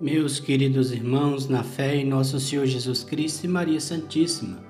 Meus queridos irmãos, na fé em nosso Senhor Jesus Cristo e Maria Santíssima,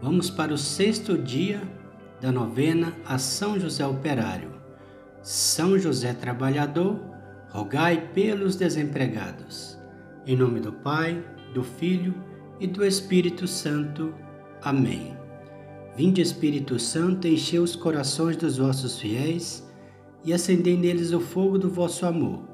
vamos para o sexto dia da novena a São José Operário. São José Trabalhador, rogai pelos desempregados. Em nome do Pai, do Filho e do Espírito Santo. Amém. Vinde, Espírito Santo, enchei os corações dos vossos fiéis e acendei neles o fogo do vosso amor.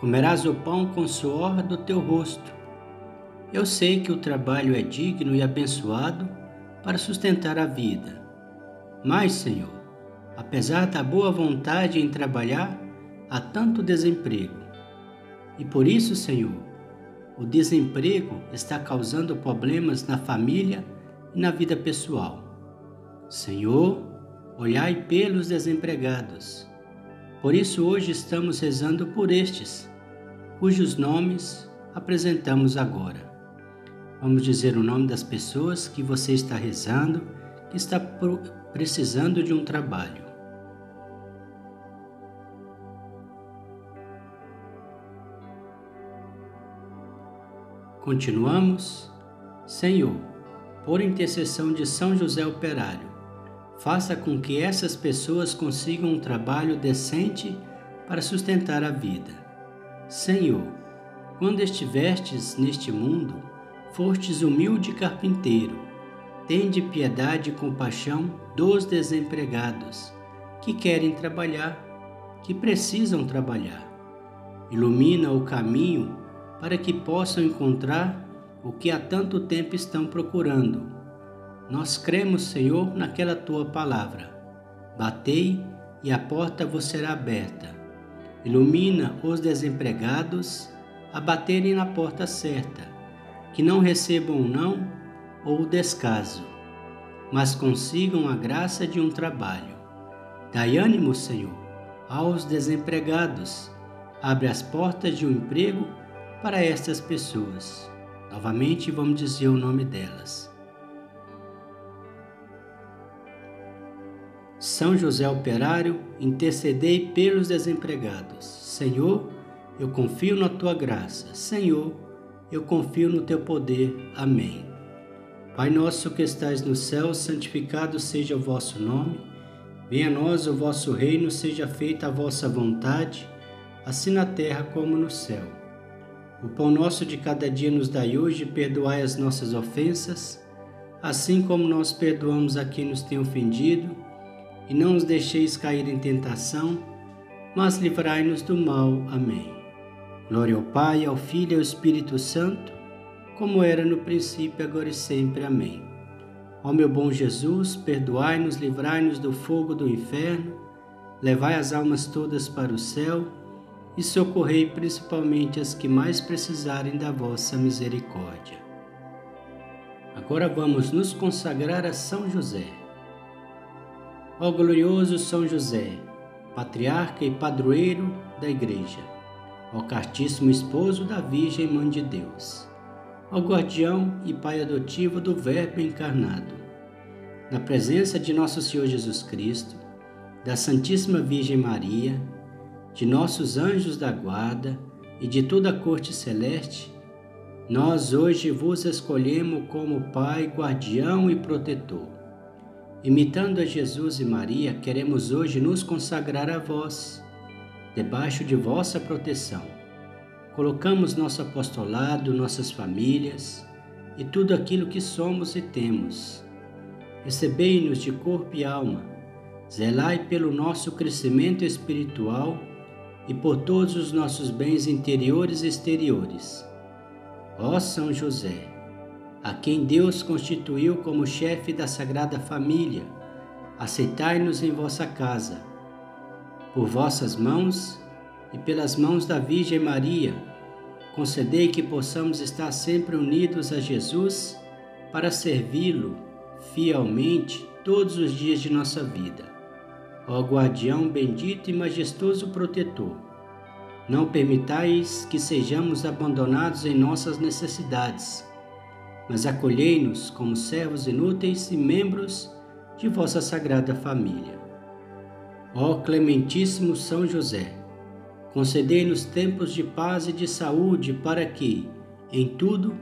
Comerás o pão com suor do teu rosto. Eu sei que o trabalho é digno e abençoado para sustentar a vida. Mas, Senhor, apesar da boa vontade em trabalhar, há tanto desemprego. E por isso, Senhor, o desemprego está causando problemas na família e na vida pessoal. Senhor, olhai pelos desempregados. Por isso hoje estamos rezando por estes cujos nomes apresentamos agora. Vamos dizer o nome das pessoas que você está rezando, que está precisando de um trabalho. Continuamos. Senhor, por intercessão de São José Operário, faça com que essas pessoas consigam um trabalho decente para sustentar a vida Senhor, quando estivestes neste mundo, fostes humilde carpinteiro. Tende piedade e compaixão dos desempregados, que querem trabalhar, que precisam trabalhar. Ilumina o caminho para que possam encontrar o que há tanto tempo estão procurando. Nós cremos, Senhor, naquela tua palavra. Batei e a porta vos será aberta. Ilumina os desempregados a baterem na porta certa, que não recebam o não ou o descaso, mas consigam a graça de um trabalho. Dai ânimo, Senhor, aos desempregados. Abre as portas de um emprego para estas pessoas. Novamente vamos dizer o nome delas. São José Operário, intercedei pelos desempregados. Senhor, eu confio na tua graça. Senhor, eu confio no teu poder. Amém. Pai nosso que estais no céu, santificado seja o vosso nome. Venha a nós o vosso reino, seja feita a vossa vontade, assim na terra como no céu. O pão nosso de cada dia nos dai hoje, perdoai as nossas ofensas, assim como nós perdoamos a quem nos tem ofendido e não os deixeis cair em tentação, mas livrai-nos do mal. Amém. Glória ao Pai, ao Filho e ao Espírito Santo, como era no princípio, agora e sempre. Amém. Ó meu bom Jesus, perdoai-nos, livrai-nos do fogo do inferno, levai as almas todas para o céu e socorrei principalmente as que mais precisarem da vossa misericórdia. Agora vamos nos consagrar a São José. Ó glorioso São José, patriarca e padroeiro da Igreja, ó castíssimo esposo da Virgem Mãe de Deus, ó guardião e pai adotivo do Verbo encarnado, na presença de nosso Senhor Jesus Cristo, da Santíssima Virgem Maria, de nossos anjos da guarda e de toda a corte celeste, nós hoje vos escolhemos como Pai, guardião e protetor Imitando a Jesus e Maria, queremos hoje nos consagrar a vós, debaixo de vossa proteção. Colocamos nosso apostolado, nossas famílias e tudo aquilo que somos e temos. Recebei-nos de corpo e alma, zelai pelo nosso crescimento espiritual e por todos os nossos bens interiores e exteriores. Ó São José, a quem Deus constituiu como chefe da Sagrada Família, aceitai-nos em vossa casa. Por vossas mãos e pelas mãos da Virgem Maria, concedei que possamos estar sempre unidos a Jesus para servi-lo fielmente todos os dias de nossa vida. Ó guardião bendito e majestoso protetor, não permitais que sejamos abandonados em nossas necessidades, mas acolhei-nos como servos inúteis e membros de vossa sagrada família. Ó clementíssimo São José, concedei-nos tempos de paz e de saúde para que, em tudo,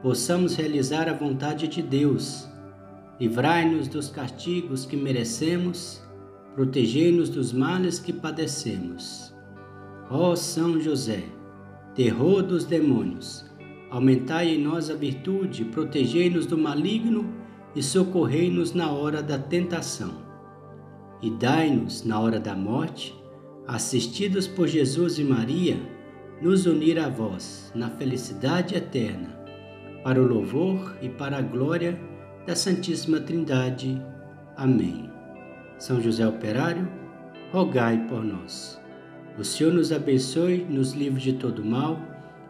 possamos realizar a vontade de Deus. Livrai-nos dos castigos que merecemos, protegei-nos dos males que padecemos. Ó São José, terror dos demônios, aumentai em nós a virtude, protegei-nos do maligno e socorrei-nos na hora da tentação. E dai-nos, na hora da morte, assistidos por Jesus e Maria, nos unir a vós na felicidade eterna, para o louvor e para a glória da Santíssima Trindade. Amém. São José Operário, rogai por nós. O Senhor nos abençoe, nos livre de todo mal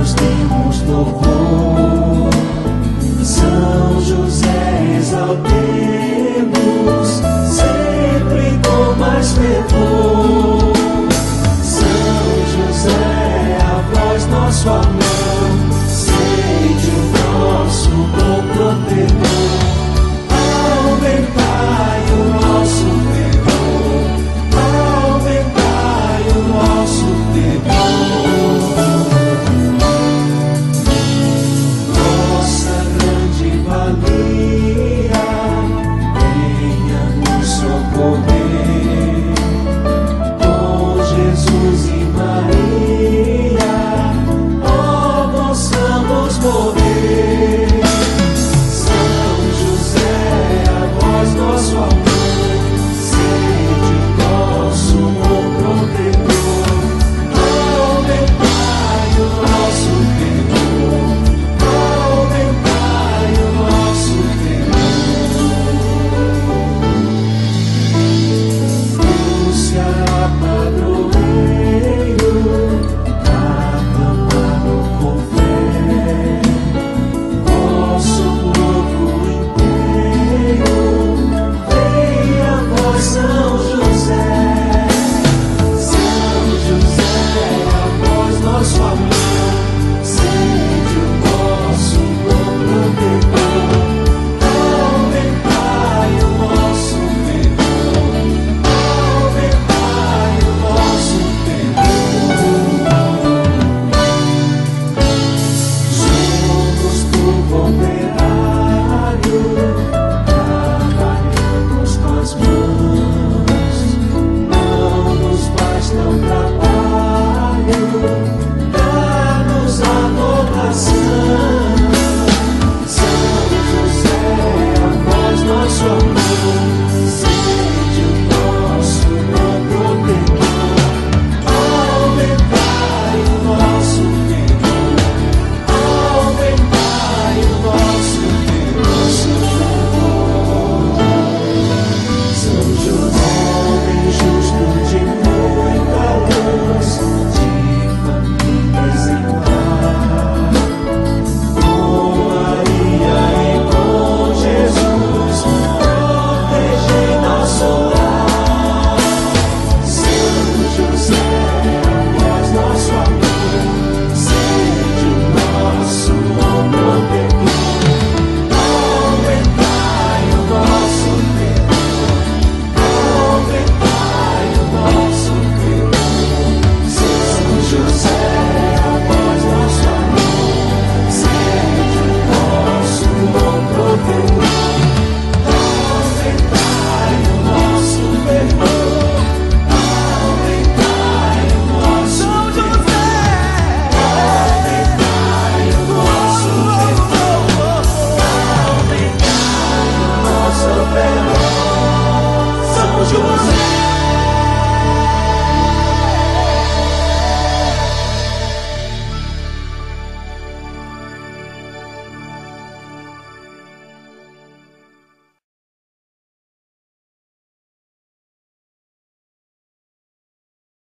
Thursday